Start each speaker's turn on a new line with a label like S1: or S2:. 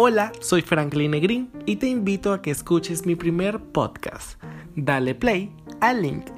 S1: Hola, soy Franklin Negrin y te invito a que escuches mi primer podcast. Dale play al link